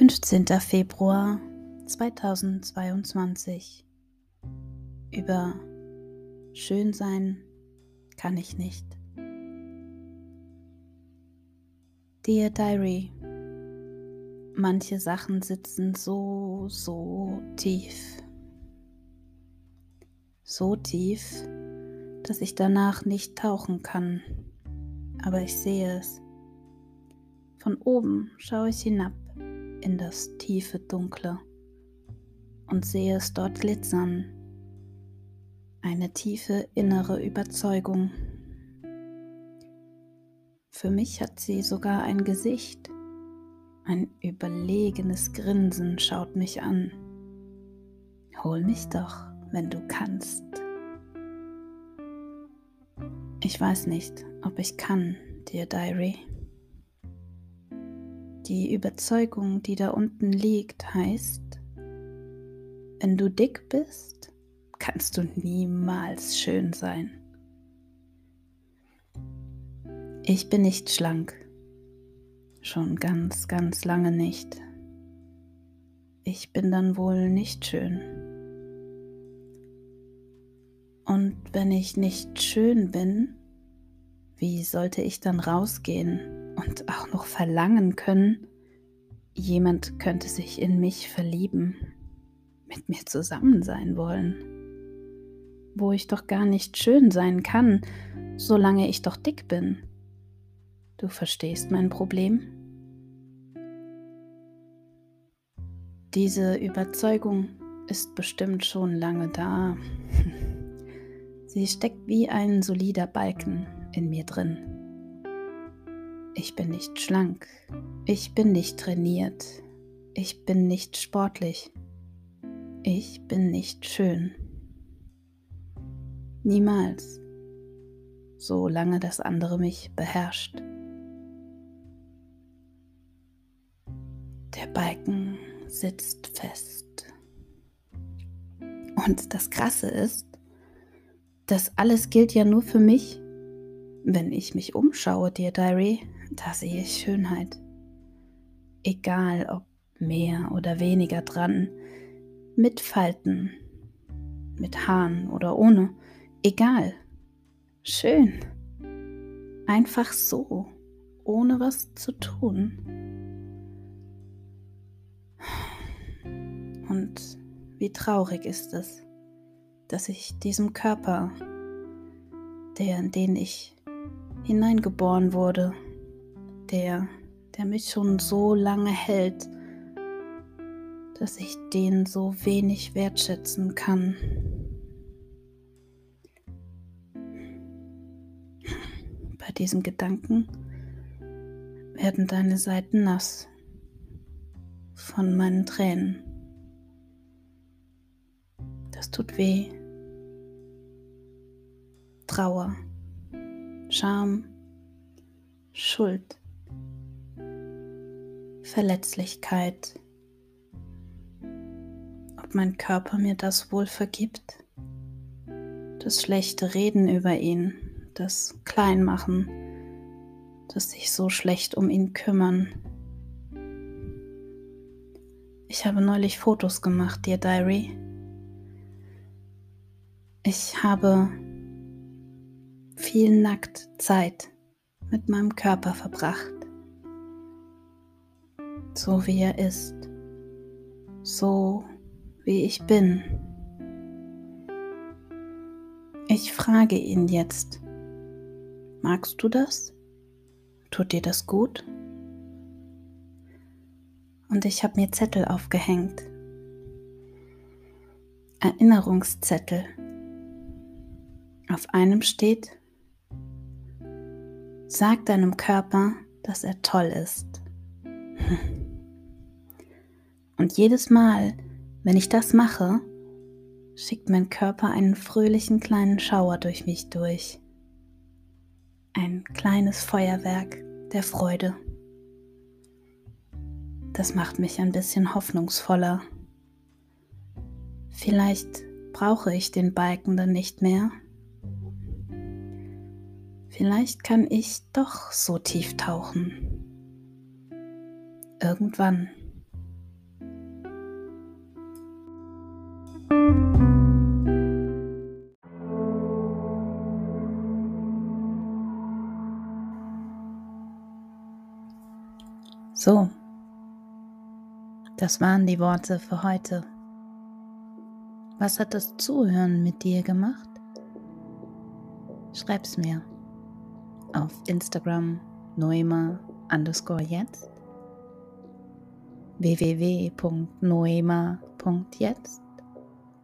Fünfzehnter Februar 2022 Über Schön sein kann ich nicht. Dear Diary, manche Sachen sitzen so, so tief. So tief, dass ich danach nicht tauchen kann. Aber ich sehe es. Von oben schaue ich hinab in das tiefe Dunkle und sehe es dort glitzern. Eine tiefe innere Überzeugung. Für mich hat sie sogar ein Gesicht. Ein überlegenes Grinsen schaut mich an. Hol mich doch, wenn du kannst. Ich weiß nicht, ob ich kann, dear Diary. Die Überzeugung, die da unten liegt, heißt, wenn du dick bist, kannst du niemals schön sein. Ich bin nicht schlank, schon ganz, ganz lange nicht. Ich bin dann wohl nicht schön. Und wenn ich nicht schön bin, wie sollte ich dann rausgehen und auch noch verlangen können, jemand könnte sich in mich verlieben, mit mir zusammen sein wollen, wo ich doch gar nicht schön sein kann, solange ich doch dick bin. Du verstehst mein Problem? Diese Überzeugung ist bestimmt schon lange da. Sie steckt wie ein solider Balken in mir drin. Ich bin nicht schlank, ich bin nicht trainiert, ich bin nicht sportlich, ich bin nicht schön. Niemals, solange das andere mich beherrscht. Der Balken sitzt fest. Und das Krasse ist, das alles gilt ja nur für mich wenn ich mich umschaue, Dear Diary, da sehe ich Schönheit. Egal ob mehr oder weniger dran, mit Falten, mit Haaren oder ohne, egal. Schön. Einfach so, ohne was zu tun. Und wie traurig ist es, dass ich diesem Körper, der, in den ich hineingeboren wurde, der, der mich schon so lange hält, dass ich den so wenig wertschätzen kann. Bei diesem Gedanken werden deine Seiten nass von meinen Tränen. Das tut weh. Trauer. Scham, Schuld, Verletzlichkeit. Ob mein Körper mir das wohl vergibt? Das schlechte Reden über ihn, das Kleinmachen, das sich so schlecht um ihn kümmern. Ich habe neulich Fotos gemacht, Dear Diary. Ich habe viel nackt Zeit mit meinem Körper verbracht. So wie er ist, so wie ich bin. Ich frage ihn jetzt, magst du das? Tut dir das gut? Und ich habe mir Zettel aufgehängt. Erinnerungszettel auf einem steht, sag deinem Körper, dass er toll ist. Und jedes Mal, wenn ich das mache, schickt mein Körper einen fröhlichen kleinen Schauer durch mich durch. Ein kleines Feuerwerk der Freude. Das macht mich ein bisschen hoffnungsvoller. Vielleicht brauche ich den Balken dann nicht mehr. Vielleicht kann ich doch so tief tauchen. Irgendwann. So, das waren die Worte für heute. Was hat das Zuhören mit dir gemacht? Schreib's mir auf Instagram noema underscore jetzt www.noema.jetzt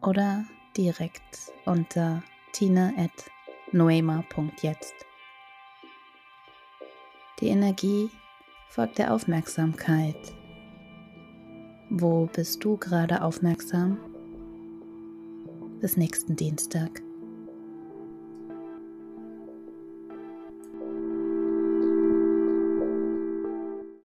oder direkt unter tina.noema.jetzt. Die Energie folgt der Aufmerksamkeit. Wo bist du gerade aufmerksam? Bis nächsten Dienstag.